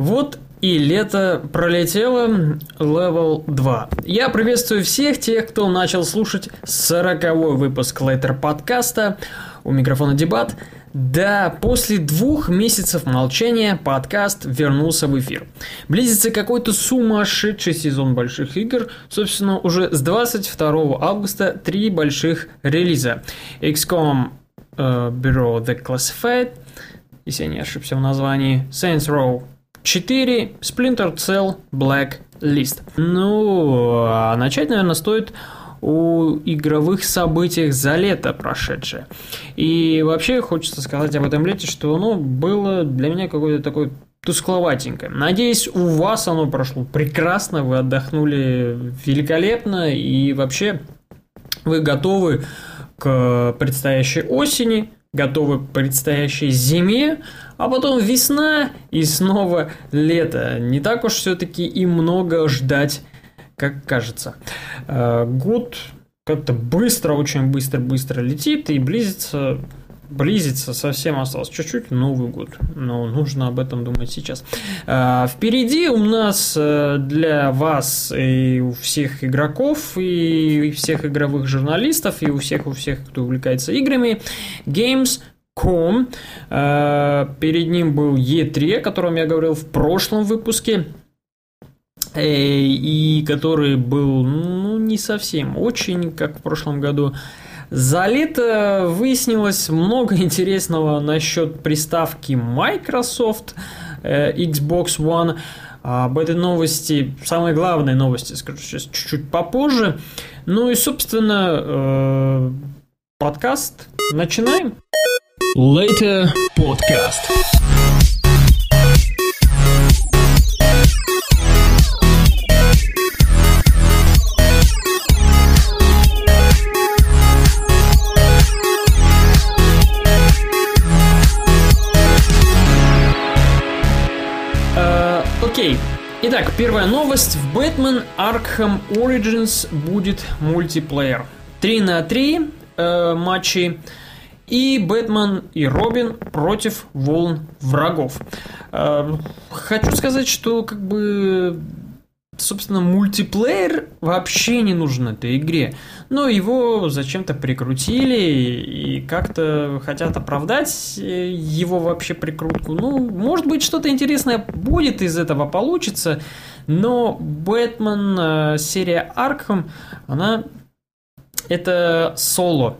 Вот и лето пролетело, level 2. Я приветствую всех тех, кто начал слушать 40 выпуск Later подкаста. У микрофона дебат. Да, после двух месяцев молчания подкаст вернулся в эфир. Близится какой-то сумасшедший сезон больших игр. Собственно, уже с 22 августа три больших релиза. XCOM э, Bureau Declassified, если я не ошибся в названии, Saints Row 4, Splinter Cell Black List. Ну, а начать, наверное, стоит о игровых событиях за лето прошедшее. И вообще хочется сказать об этом лете, что оно было для меня какое-то такое тускловатенькое. Надеюсь, у вас оно прошло прекрасно, вы отдохнули великолепно и вообще вы готовы к предстоящей осени, готовы к предстоящей зиме, а потом весна и снова лето. Не так уж все-таки и много ждать, как кажется. Э, год как-то быстро, очень быстро-быстро летит и близится близится, совсем осталось чуть-чуть, Новый год. Но нужно об этом думать сейчас. А, впереди у нас э, для вас и у всех игроков, и всех игровых журналистов, и у всех, у всех, кто увлекается играми, Games.com. А, перед ним был E3, о котором я говорил в прошлом выпуске э, и который был, ну, не совсем очень, как в прошлом году. За лето выяснилось много интересного насчет приставки Microsoft э, Xbox One. Об этой новости, самой главной новости, скажу сейчас чуть-чуть попозже. Ну и, собственно, э, подкаст. Начинаем. Later podcast. Итак, первая новость. В Batman Arkham Origins будет мультиплеер. 3 на 3 э, матчи. И Бэтмен и Робин против волн врагов. Э, хочу сказать, что как бы собственно, мультиплеер вообще не нужен этой игре. Но его зачем-то прикрутили и как-то хотят оправдать э, его вообще прикрутку. Ну, может быть, что-то интересное будет из этого получится, но Бэтмен э, серия Аркхам, она это соло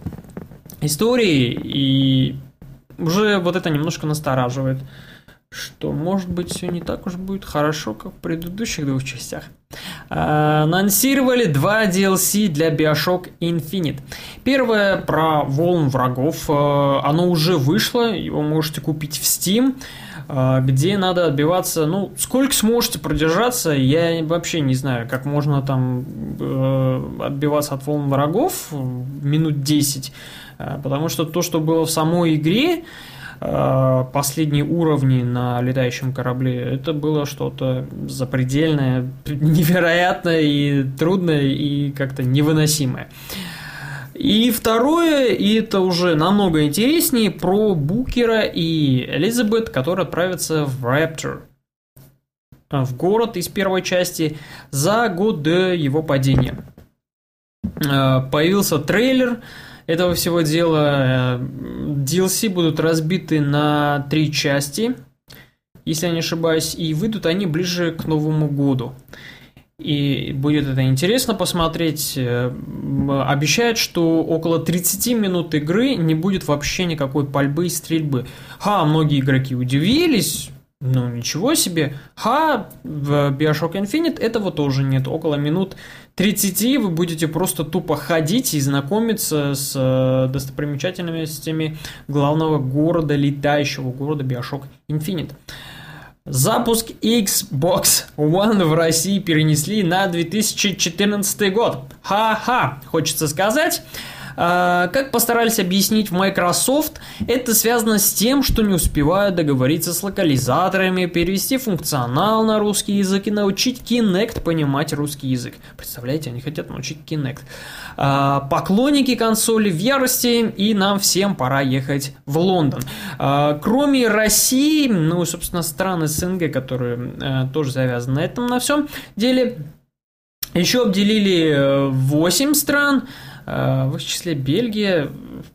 истории, и уже вот это немножко настораживает что, может быть, все не так уж будет хорошо, как в предыдущих двух частях. А, анонсировали два DLC для Bioshock Infinite. Первое про волн врагов. А, оно уже вышло, его можете купить в Steam а, где надо отбиваться, ну, сколько сможете продержаться, я вообще не знаю, как можно там э, отбиваться от волн врагов минут 10, потому что то, что было в самой игре, Э, последние уровни на летающем корабле, это было что-то запредельное, невероятное и трудное и как-то невыносимое. И второе, и это уже намного интереснее, про Букера и Элизабет, которые отправятся в Rapture, в город из первой части, за год до его падения. Э, появился трейлер, этого всего дела э, DLC будут разбиты на три части, если я не ошибаюсь, и выйдут они ближе к Новому году. И будет это интересно посмотреть. Э, обещают, что около 30 минут игры не будет вообще никакой пальбы и стрельбы. Ха, многие игроки удивились, ну, ничего себе. Ха, в Bioshock Infinite этого тоже нет. Около минут 30 вы будете просто тупо ходить и знакомиться с э, достопримечательностями главного города, летающего города Bioshock Infinite. Запуск Xbox One в России перенесли на 2014 год. Ха-ха, хочется сказать. А, как постарались объяснить в Microsoft, это связано с тем, что не успевают договориться с локализаторами, перевести функционал на русский язык и научить Kinect понимать русский язык. Представляете, они хотят научить Kinect. А, поклонники консоли в ярости, и нам всем пора ехать в Лондон. А, кроме России, ну, собственно, страны СНГ, которые э, тоже завязаны на этом, на всем деле, еще обделили 8 э, стран, в их числе Бельгия.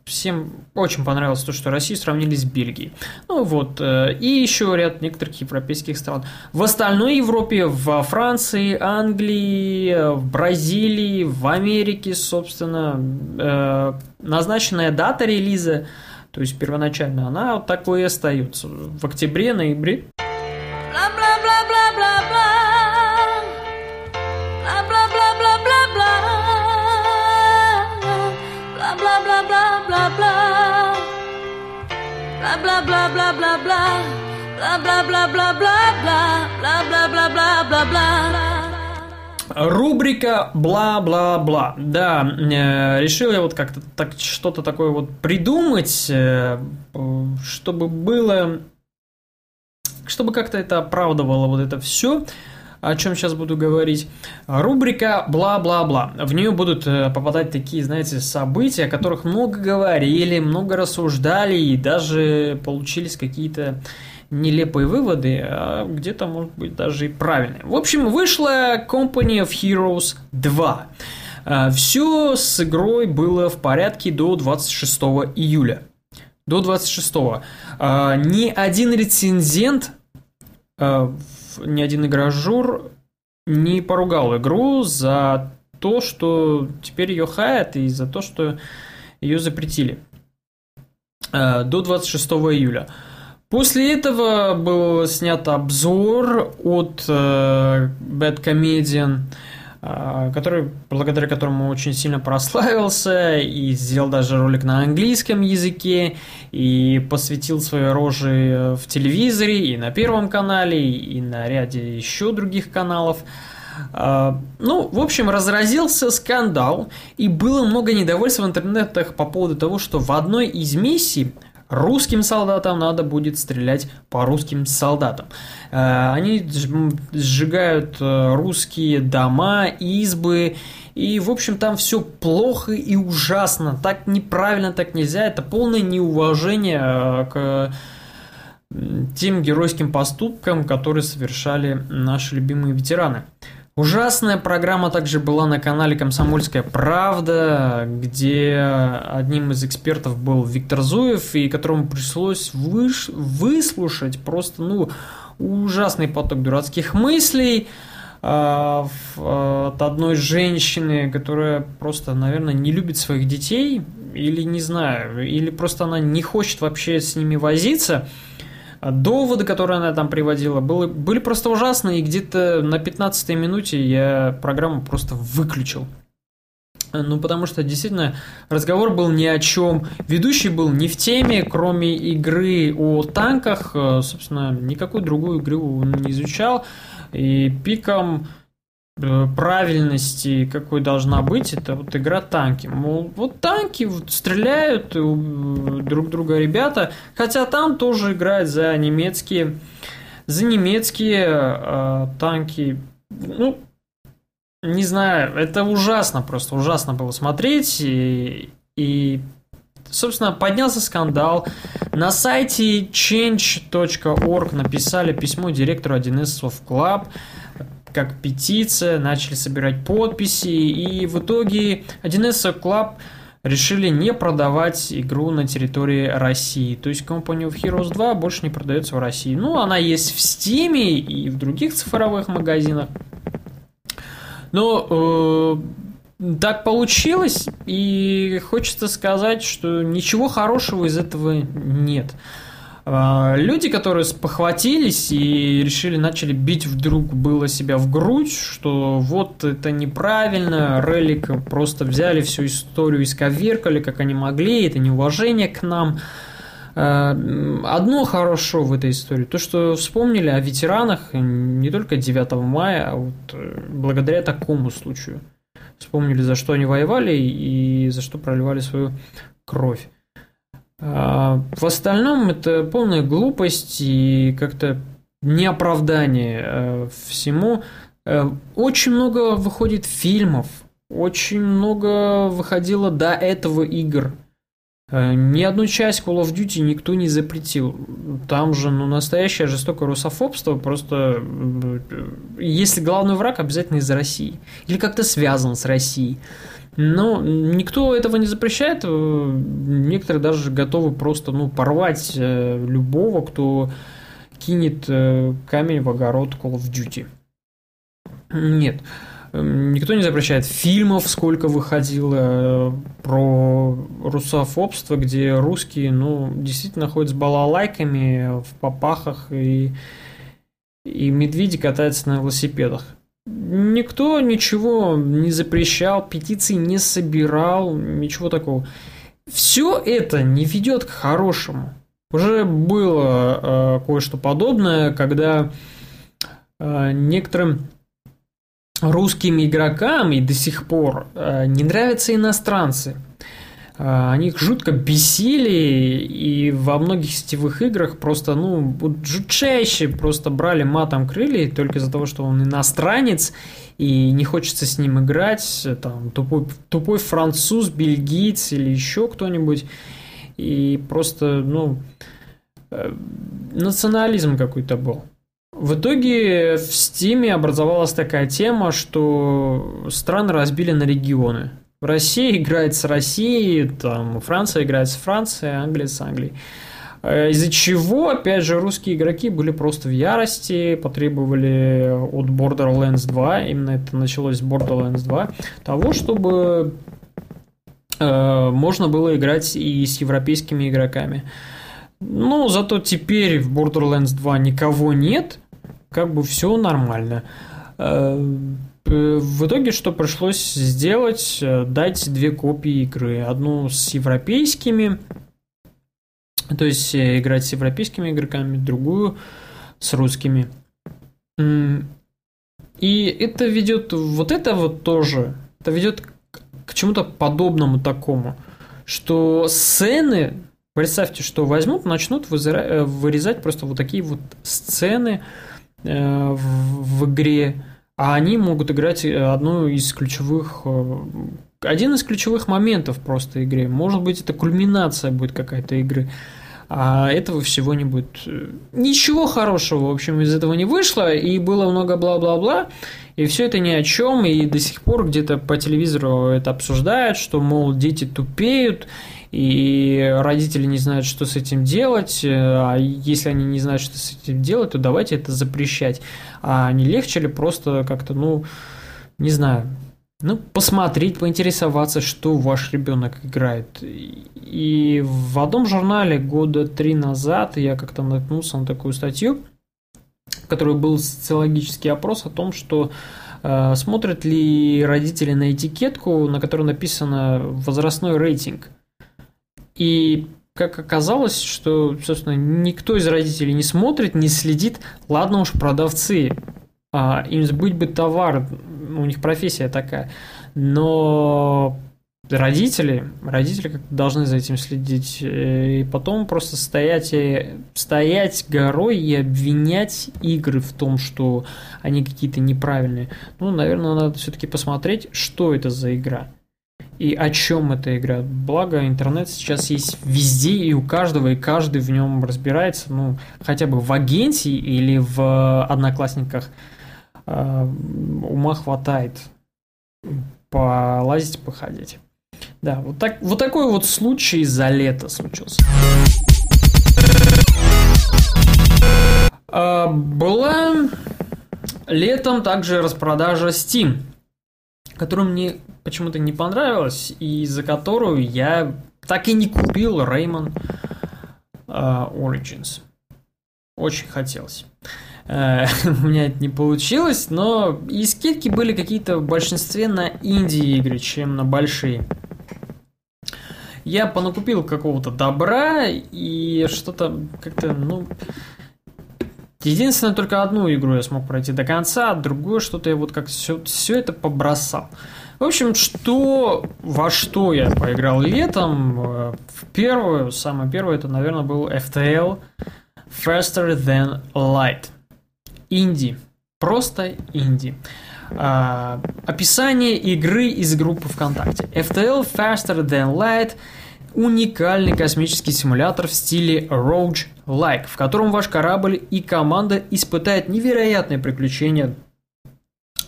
Всем очень понравилось то, что Россию сравнили с Бельгией. Ну вот, э, и еще ряд некоторых европейских стран. В остальной Европе, во Франции, Англии, в Бразилии, в Америке, собственно, назначенная дата релиза, то есть первоначально, она вот такой и остается. В октябре-ноябре bla bla bla bla bla. Bla bla bla bla bla bla. Bla bla бла бла бла Рубрика бла-бла-бла. Да, э, решил я вот как-то так, что-то такое вот придумать, э, чтобы было, чтобы как-то это оправдывало вот это все о чем сейчас буду говорить. Рубрика «Бла-бла-бла». В нее будут э, попадать такие, знаете, события, о которых много говорили, много рассуждали и даже получились какие-то нелепые выводы, а где-то, может быть, даже и правильные. В общем, вышла Company of Heroes 2. Э, Все с игрой было в порядке до 26 июля. До 26. Э, ни один рецензент ни один игражур не поругал игру за то, что теперь ее хаят, и за то, что ее запретили э, до 26 июля. После этого был снят обзор от э, Bad Comedian, который, благодаря которому очень сильно прославился и сделал даже ролик на английском языке и посвятил свои рожи в телевизоре и на Первом канале и на ряде еще других каналов. А, ну, в общем, разразился скандал, и было много недовольства в интернетах по поводу того, что в одной из миссий русским солдатам надо будет стрелять по русским солдатам. Э, они сжигают э, русские дома, избы, и, в общем, там все плохо и ужасно. Так неправильно, так нельзя. Это полное неуважение э, к тем геройским поступкам, которые совершали наши любимые ветераны. Ужасная программа также была на канале «Комсомольская правда», где одним из экспертов был Виктор Зуев, и которому пришлось выш... выслушать просто, ну, ужасный поток дурацких мыслей э, от одной женщины, которая просто, наверное, не любит своих детей, или не знаю, или просто она не хочет вообще с ними возиться – а доводы, которые она там приводила, были, были просто ужасные, и где-то на 15 минуте я программу просто выключил. Ну, потому что действительно разговор был ни о чем. Ведущий был не в теме, кроме игры о танках. Э, собственно, никакую другую игру он не изучал. И пиком правильности, какой должна быть, это вот игра танки. Мол, вот танки вот стреляют друг друга ребята, хотя там тоже играют за немецкие, за немецкие э, танки. Ну, не знаю, это ужасно, просто ужасно было смотреть. И, и собственно, поднялся скандал. На сайте change.org написали письмо директору 1С Soft Club как петиция, начали собирать подписи, и в итоге 1С Club решили не продавать игру на территории России. То есть Company of Heroes 2 больше не продается в России. Ну, она есть в Steam и в других цифровых магазинах. Но э, так получилось, и хочется сказать, что ничего хорошего из этого нет. А, люди, которые спохватились и решили, начали бить вдруг было себя в грудь, что вот это неправильно, Релик просто взяли всю историю и сковеркали, как они могли, это неуважение к нам. А, одно хорошо в этой истории, то, что вспомнили о ветеранах не только 9 мая, а вот э, благодаря такому случаю. вспомнили, за что они воевали и за что проливали свою кровь. А в остальном это полная глупость и как-то неоправдание э, всему. Э, очень много выходит фильмов, очень много выходило до этого игр. Э, ни одну часть Call of Duty никто не запретил. Там же ну, настоящее жестокое русофобство. Просто если главный враг обязательно из России. Или как-то связан с Россией. Но никто этого не запрещает. Э, некоторые даже готовы просто ну, порвать э, любого, кто кинет э, камень в огород Call of Duty. Нет. Никто не запрещает фильмов, сколько выходило про русофобство, где русские, ну, действительно ходят с балалайками в попахах и, и медведи катаются на велосипедах. Никто ничего не запрещал, петиции не собирал, ничего такого. Все это не ведет к хорошему. Уже было э, кое-что подобное, когда э, некоторым русским игрокам и до сих пор э, не нравятся иностранцы. А, они их жутко бесили, и во многих сетевых играх просто, ну, жутчайше просто брали матом крылья только из-за того, что он иностранец, и не хочется с ним играть, там, тупой, тупой француз, бельгиец или еще кто-нибудь, и просто, ну, э, национализм какой-то был. В итоге в Стиме образовалась такая тема, что страны разбили на регионы – Россия играет с Россией, там, Франция играет с Францией, Англия с Англией. Э, из-за чего, опять же, русские игроки были просто в ярости, потребовали от Borderlands 2, именно это началось с Borderlands 2, того, чтобы э, можно было играть и с европейскими игроками. Ну, зато теперь в Borderlands 2 никого нет, как бы все нормально. Э, в итоге что пришлось сделать? Э, дать две копии игры. Одну с европейскими, то есть э, играть с европейскими игроками, другую с русскими. И это ведет, вот это вот тоже, это ведет к чему-то подобному такому, что сцены, представьте, что возьмут, начнут вырезать просто вот такие вот сцены в игре, а они могут играть э, одну из ключевых э, один из ключевых моментов просто игры. Может быть, это кульминация будет какая-то игры. А этого всего не будет. Ничего хорошего, в общем, из этого не вышло, и было много бла-бла-бла, и все это ни о чем, и до сих пор где-то по телевизору это обсуждают, что, мол, дети тупеют, и родители не знают, что с этим делать, а если они не знают, что с этим делать, то давайте это запрещать. А не легче ли просто как-то, ну, не знаю, ну, посмотреть, поинтересоваться, что ваш ребенок играет. И в одном журнале года три назад я как-то наткнулся на такую статью, в которой был социологический опрос о том, что э, смотрят ли родители на этикетку, на которой написано возрастной рейтинг. И как оказалось, что, собственно, никто из родителей не смотрит, не следит. Ладно уж, продавцы, а, им сбыть бы товар, у них профессия такая. Но родители, родители как должны за этим следить. Э, и потом просто стоять, и, стоять горой и обвинять игры в том, что они какие-то неправильные. Ну, наверное, надо все-таки посмотреть, что это за игра и о чем эта игра. Благо, интернет сейчас есть везде, и у каждого, и каждый в нем разбирается, ну, хотя бы в агенте или в одноклассниках э, ума хватает полазить, походить. Да, вот, так, вот такой вот случай за лето случился. А, была летом также распродажа Steam которую мне почему-то не понравилась, и за которую я так и не купил Rayman uh, Origins. Очень хотелось. Uh, у меня это не получилось, но и скидки были какие-то в большинстве на инди-игры, чем на большие. Я понакупил какого-то добра и что-то как-то, ну, Единственное, только одну игру я смог пройти до конца, а другое что-то я вот как все, все это побросал. В общем, что во что я поиграл летом, э, в первую, самое первое, это, наверное, был FTL Faster Than Light. Инди. Просто инди. А, описание игры из группы ВКонтакте. FTL Faster Than Light уникальный космический симулятор в стиле Rogue-like, в котором ваш корабль и команда испытают невероятные приключения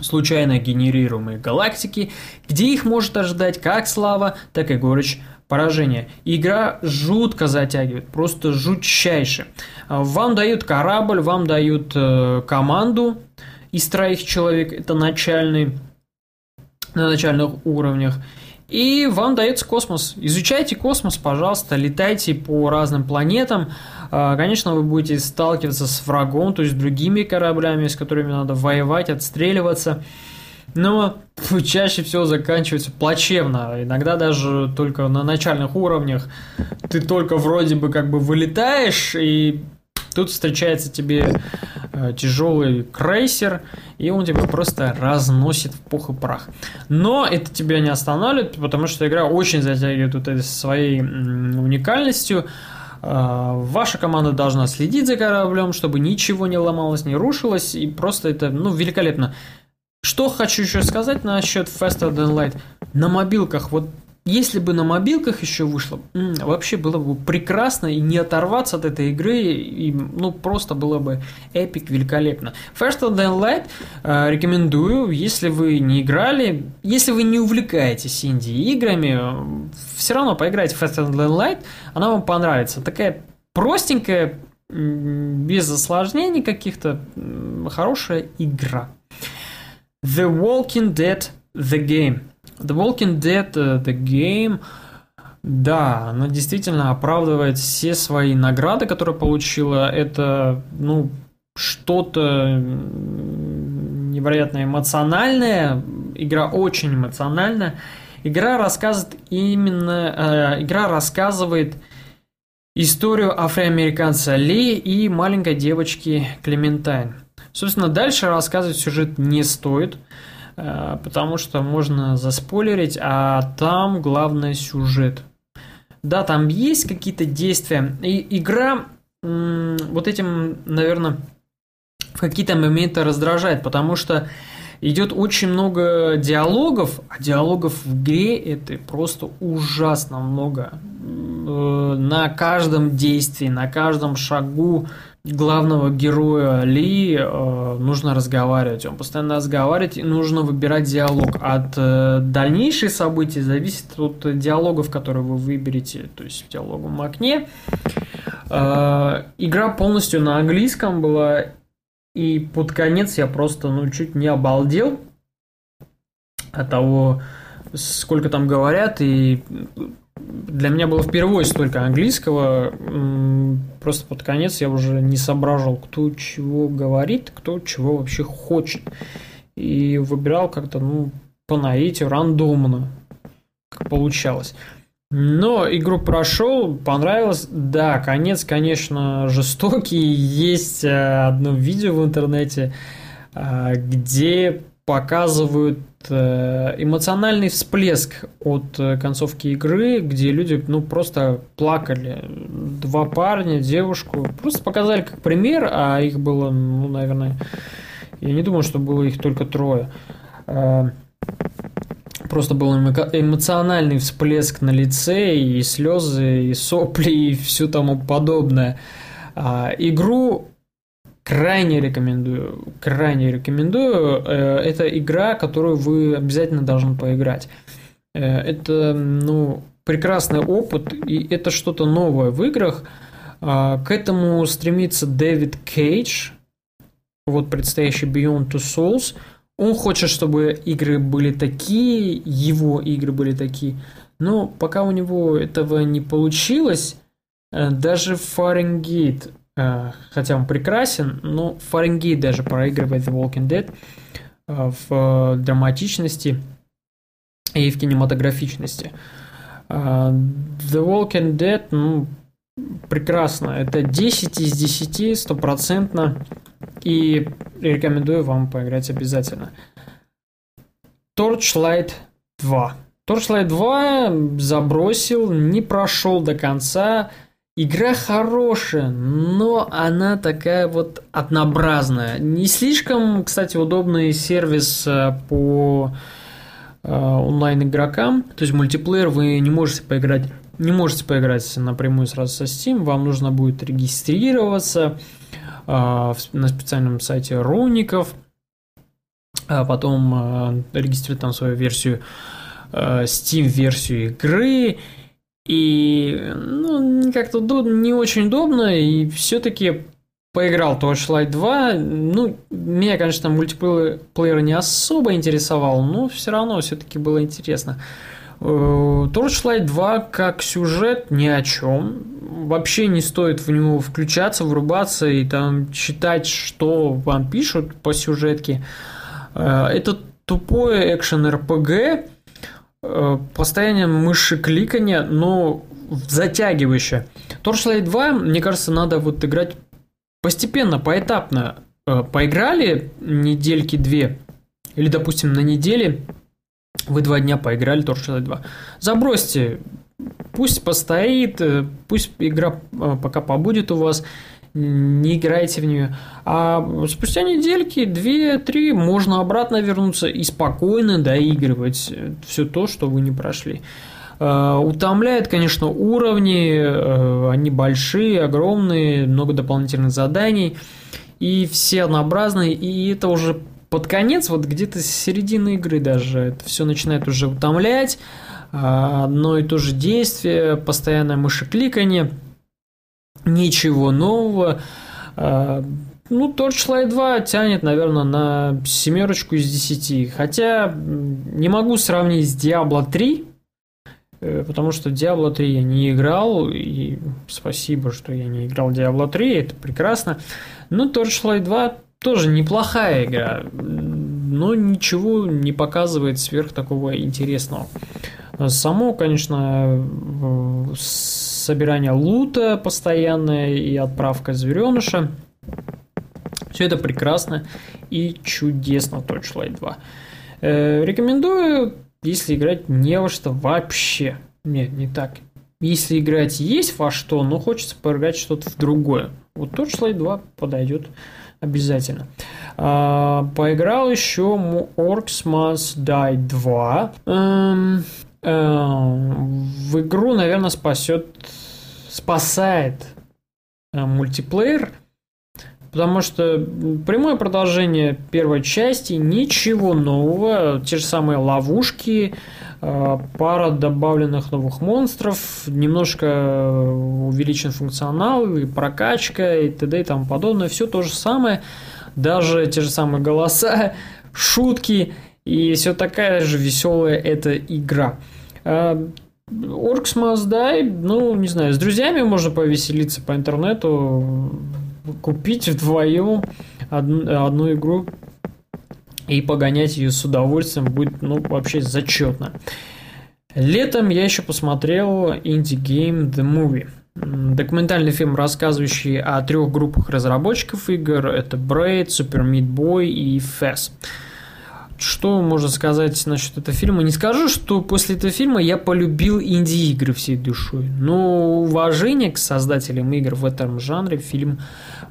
случайно генерируемые галактики, где их может ожидать как слава, так и горечь поражения. Игра жутко затягивает, просто жутчайше. Вам дают корабль, вам дают э, команду из троих человек, это начальный, на начальных уровнях. И вам дается космос. Изучайте космос, пожалуйста, летайте по разным планетам. А, конечно, вы будете сталкиваться с врагом, то есть другими кораблями, с которыми надо воевать, отстреливаться. Но чаще всего заканчивается плачевно. Иногда даже только на начальных уровнях ты только вроде бы как бы вылетаешь, и тут встречается тебе тяжелый крейсер, и он тебя просто разносит в пух и прах. Но это тебя не останавливает, потому что игра очень затягивает вот этой своей уникальностью. Э, ваша команда должна следить за кораблем, чтобы ничего не ломалось, не рушилось, и просто это, ну, великолепно. Что хочу еще сказать насчет Faster Than Light. На мобилках, вот если бы на мобилках еще вышло, вообще было бы прекрасно и не оторваться от этой игры, и, ну, просто было бы эпик великолепно. Faster Than Light э, рекомендую, если вы не играли, если вы не увлекаетесь инди-играми, все равно поиграйте в Faster Than Light, она вам понравится. Такая простенькая, без осложнений каких-то, хорошая игра. The Walking Dead The Game – The Walking Dead, uh, The Game, да, она действительно оправдывает все свои награды, которые получила. Это, ну, что-то невероятно эмоциональное. Игра очень эмоциональная. Игра рассказывает именно... Э, игра рассказывает историю афроамериканца Ли и маленькой девочки Клементайн. Собственно, дальше рассказывать сюжет не стоит. Э, потому что можно заспойлерить, а там главный сюжет. Да, там есть какие-то действия, и игра вот этим, наверное, в какие-то моменты раздражает, потому что идет очень много диалогов, а диалогов в игре это просто ужасно много. Э, на каждом действии, на каждом шагу главного героя Ли э, нужно разговаривать. Он постоянно разговаривает, и нужно выбирать диалог. От э, дальнейших событий зависит от диалогов, которые вы выберете, то есть в диалоговом окне. Э, игра полностью на английском была, и под конец я просто ну, чуть не обалдел от того, сколько там говорят, и для меня было впервые столько английского. Просто под конец я уже не соображал, кто чего говорит, кто чего вообще хочет. И выбирал как-то, ну, по наитию, рандомно, как получалось. Но игру прошел, понравилось. Да, конец, конечно, жестокий. Есть э, одно видео в интернете, э, где показывают эмоциональный всплеск от э, концовки игры, где люди, ну, просто плакали. Два парня, девушку. Просто показали как пример, а их было, ну, наверное, я не думаю, что было их только трое. Э, просто был эмоциональный всплеск на лице, и слезы, и сопли, и все тому подобное. А, игру крайне рекомендую, крайне рекомендую. Э, это игра, которую вы обязательно должны поиграть. Э, это, ну, прекрасный опыт, и это что-то новое в играх. А, к этому стремится Дэвид Кейдж, вот предстоящий Beyond Two Souls. Он хочет, чтобы игры были такие, его игры были такие. Но пока у него этого не получилось, э, даже Фаренгейт хотя он прекрасен, но Фаренгейт даже проигрывает The Walking Dead э, в драматичности и в кинематографичности. Э, The Walking Dead, ну, прекрасно. Это 10 из 10, стопроцентно. И рекомендую вам поиграть обязательно. Torchlight 2. Torchlight 2 забросил, не прошел до конца. Игра хорошая, но она такая вот однообразная. Не слишком, кстати, удобный сервис э, по э, онлайн игрокам. То есть мультиплеер вы не можете поиграть не можете поиграть напрямую сразу со Steam, вам нужно будет регистрироваться э, на специальном сайте Руников, а потом регистрировать там свою версию, э, Steam-версию игры, и ну, как-то не очень удобно, и все-таки поиграл Torchlight 2. Ну, меня, конечно, мультиплеер не особо интересовал, но все равно все-таки было интересно. Э, Torchlight 2 как сюжет ни о чем. Вообще не стоит в него включаться, врубаться и там читать, что вам пишут по сюжетке. Э, это тупое экшен Э, постоянное мыши кликания, но затягивающее. Torchlight 2, мне кажется, надо вот играть постепенно, поэтапно. Поиграли недельки две, или, допустим, на неделе – вы два дня поиграли Torchlight 2. Забросьте, пусть постоит, э, пусть игра э, пока побудет у вас, не играйте в нее. А спустя недельки, две-три, можно обратно вернуться и спокойно доигрывать все то, что вы не прошли. Э, утомляет, конечно, уровни, они большие, огромные, много дополнительных заданий, и все однообразные, и это уже под конец, вот где-то с середины игры даже, это все начинает уже утомлять, одно и то же действие, постоянное мышекликание, ничего нового. А, ну, Torchlight 2 тянет, наверное, на семерочку из десяти. Хотя не могу сравнить с Diablo 3, э, потому что Diablo 3 я не играл, и спасибо, что я не играл Diablo 3, это прекрасно. Но Torchlight 2 тоже неплохая игра, но ничего не показывает сверх такого интересного. Само, конечно, собирание лута постоянное и отправка звереныша. Все это прекрасно и чудесно Torchlight 2. Э, рекомендую, если играть не во что вообще. Нет, не так. Если играть есть во что, но хочется поиграть что-то в другое. Вот Torchlight 2 подойдет обязательно. А, поиграл еще Orcs Must Die 2. Эм, в игру, наверное, спасет, спасает э, мультиплеер, потому что прямое продолжение первой части, ничего нового, те же самые ловушки, э, пара добавленных новых монстров, немножко увеличен функционал, и прокачка, и т.д. и тому подобное, все то же самое, даже те же самые голоса, шутки, и все такая же веселая эта игра. Orcs Must Die, ну, не знаю, с друзьями можно повеселиться по интернету, купить вдвоем одну, одну игру и погонять ее с удовольствием будет, ну, вообще зачетно. Летом я еще посмотрел Game The Movie. Документальный фильм, рассказывающий о трех группах разработчиков игр. Это Braid, Super Meat Boy и Fez. Что можно сказать насчет этого фильма? Не скажу, что после этого фильма я полюбил инди-игры всей душой, но уважение к создателям игр в этом жанре фильм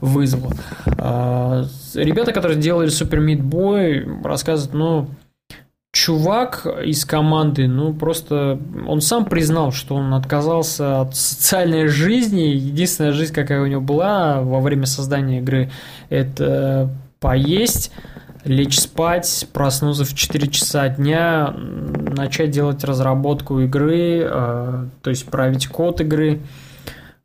вызвал. А, ребята, которые делали Super Meat Boy, рассказывают, ну, чувак из команды, ну, просто он сам признал, что он отказался от социальной жизни. Единственная жизнь, какая у него была во время создания игры, это поесть, лечь спать, проснуться в 4 часа дня, начать делать разработку игры, э, то есть править код игры,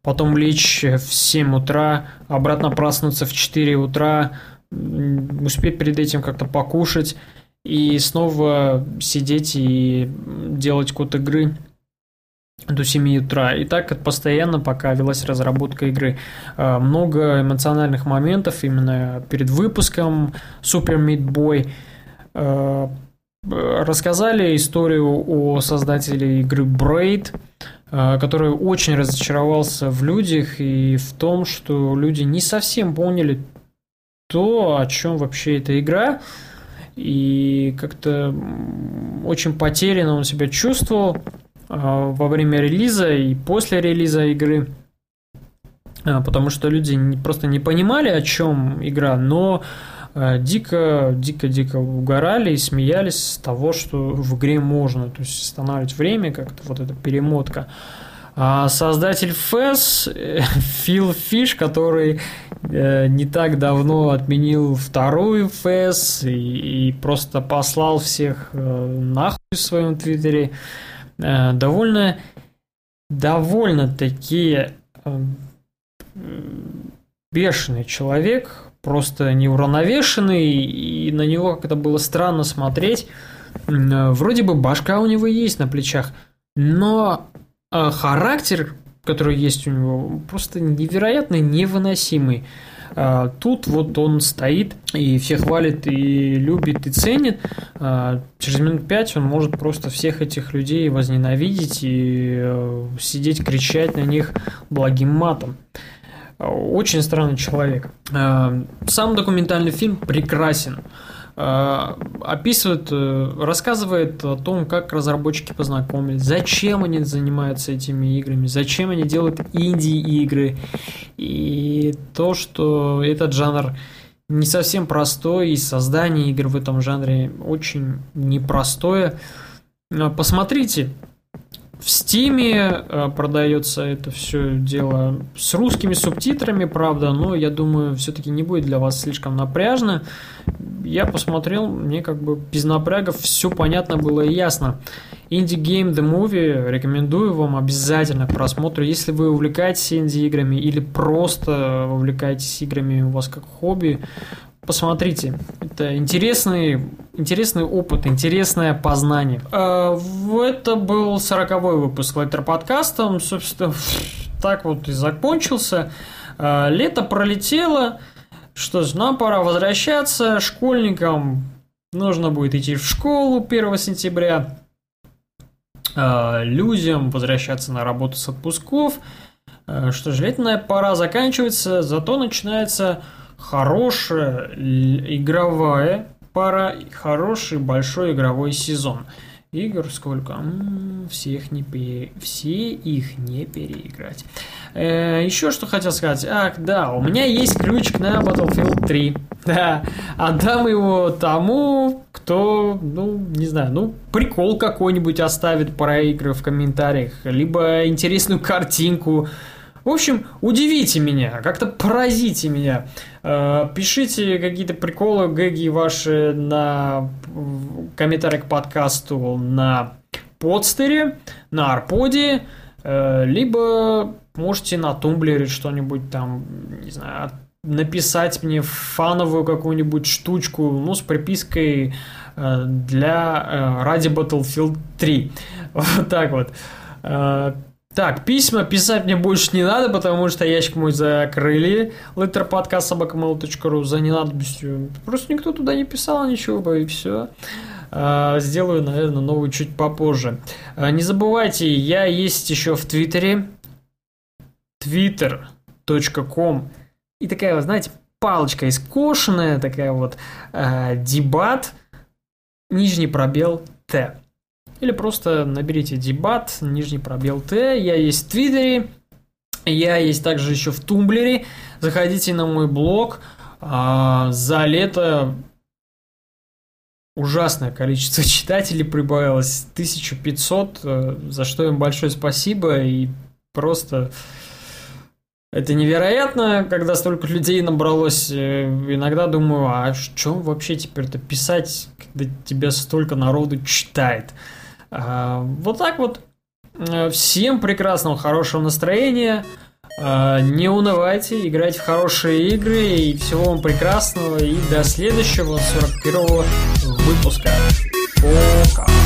потом лечь в 7 утра, обратно проснуться в 4 утра, успеть перед этим как-то покушать и снова сидеть и делать код игры до 7 утра. И так постоянно, пока велась разработка игры. А, много эмоциональных моментов именно перед выпуском Super Meat Boy. А, рассказали историю о создателе игры Braid, а, который очень разочаровался в людях и в том, что люди не совсем поняли то, о чем вообще эта игра. и как-то очень потерянно он себя чувствовал во время релиза и после релиза игры. Потому что люди просто не понимали, о чем игра, но дико, дико, дико угорали и смеялись с того, что в игре можно, то есть останавливать время, как-то вот эта перемотка. А создатель FES, э, Фил Фиш, который э, не так давно отменил вторую FES и, и просто послал всех э, нахуй в своем твиттере, э, довольно, довольно такие э, бешеный человек, просто неуравновешенный, и на него как-то было странно смотреть. Э, вроде бы башка у него есть на плечах, но характер, который есть у него, просто невероятно невыносимый. А, тут вот он стоит и всех хвалит, и любит, и ценит. А, через минут пять он может просто всех этих людей возненавидеть и э, сидеть, кричать на них благим матом. Очень странный человек. Сам документальный фильм прекрасен. Описывает, э, рассказывает о том, как разработчики познакомились, зачем они занимаются этими играми, зачем они делают инди-игры, и то, что этот жанр не совсем простой, и создание игр в этом жанре очень непростое. Посмотрите, в Стиме э, продается это все дело с русскими субтитрами, правда, но я думаю, все-таки не будет для вас слишком напряжно. Я посмотрел, мне как бы без напрягов все понятно было и ясно. Indie Game The Movie рекомендую вам обязательно к просмотру. Если вы увлекаетесь инди-играми или просто увлекаетесь играми у вас как хобби, Посмотрите, это интересный, интересный опыт, интересное познание. А, это был сороковой выпуск Лайтер подкаста. собственно, так вот и закончился. А, лето пролетело. Что ж, нам пора возвращаться. Школьникам нужно будет идти в школу 1 сентября. А, людям возвращаться на работу с отпусков. Что ж, летная пора заканчивается, зато начинается хорошая игровая пара, хороший большой игровой сезон. Игр сколько? М-м, всех не пере... Все их не переиграть. Э, еще что хотел сказать. Ах, да, у меня есть ключик на Battlefield 3. Да, отдам его тому, кто, ну, не знаю, ну, прикол какой-нибудь оставит про игры в комментариях, либо интересную картинку, в общем, удивите меня, как-то поразите меня. Э, пишите какие-то приколы, гэги ваши на комментариях к подкасту на подстере, на арподе, э, либо можете на тумблере что-нибудь там, не знаю, написать мне фановую какую-нибудь штучку, ну, с припиской э, для ради Battlefield 3. Вот так вот. Так, письма писать мне больше не надо, потому что ящик мой закрыли. letterpodcast.sobakamail.ru за ненадобностью. Просто никто туда не писал ничего, и все. А, сделаю, наверное, новую чуть попозже. А, не забывайте, я есть еще в Твиттере. twitter.com И такая, вот, знаете, палочка искошенная, такая вот а, дебат, нижний пробел Т. Или просто наберите дебат, нижний пробел Т. Я есть в Твиттере, я есть также еще в Тумблере. Заходите на мой блог. А, за лето ужасное количество читателей прибавилось, 1500, э, за что им большое спасибо, и просто это невероятно, когда столько людей набралось. Э, иногда думаю, а что вообще теперь-то писать, когда тебя столько народу читает? А, вот так вот. Э, всем прекрасного, хорошего настроения. А, не унывайте, играйте в хорошие игры. И всего вам прекрасного. И до следующего 41 выпуска. Пока.